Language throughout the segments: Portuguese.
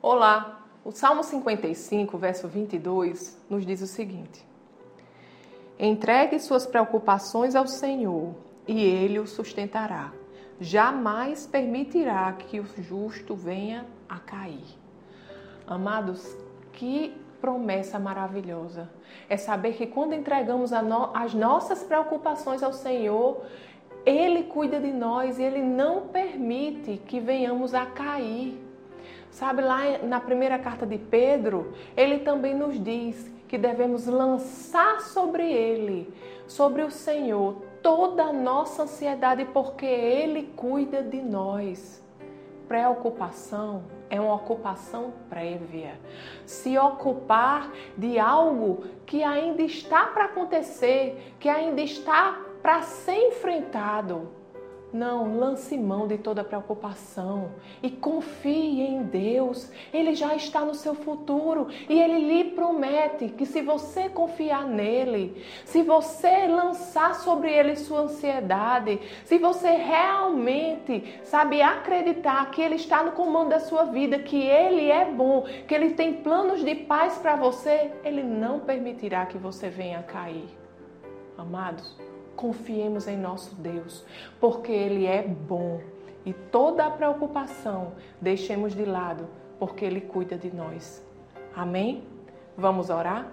Olá! O Salmo 55, verso 22, nos diz o seguinte: Entregue suas preocupações ao Senhor e ele o sustentará. Jamais permitirá que o justo venha a cair. Amados, que promessa maravilhosa! É saber que quando entregamos no, as nossas preocupações ao Senhor, Ele cuida de nós e Ele não permite que venhamos a cair. Sabe, lá na primeira carta de Pedro, ele também nos diz que devemos lançar sobre ele, sobre o Senhor, toda a nossa ansiedade, porque ele cuida de nós. Preocupação é uma ocupação prévia. Se ocupar de algo que ainda está para acontecer, que ainda está para ser enfrentado. Não, lance mão de toda preocupação e confie em Deus. Ele já está no seu futuro e ele lhe promete que se você confiar nele, se você lançar sobre ele sua ansiedade, se você realmente sabe acreditar que ele está no comando da sua vida, que ele é bom, que ele tem planos de paz para você, ele não permitirá que você venha cair. Amados, confiemos em nosso Deus, porque Ele é bom e toda a preocupação deixemos de lado, porque Ele cuida de nós. Amém? Vamos orar?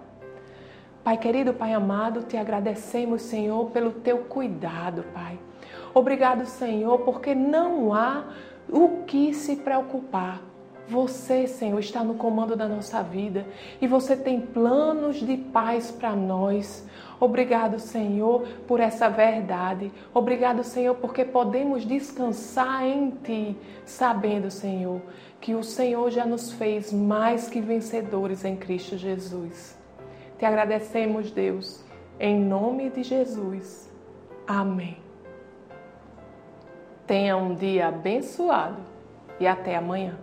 Pai querido, Pai amado, te agradecemos, Senhor, pelo teu cuidado, Pai. Obrigado, Senhor, porque não há o que se preocupar. Você, Senhor, está no comando da nossa vida e você tem planos de paz para nós. Obrigado, Senhor, por essa verdade. Obrigado, Senhor, porque podemos descansar em Ti, sabendo, Senhor, que o Senhor já nos fez mais que vencedores em Cristo Jesus. Te agradecemos, Deus, em nome de Jesus. Amém. Tenha um dia abençoado e até amanhã.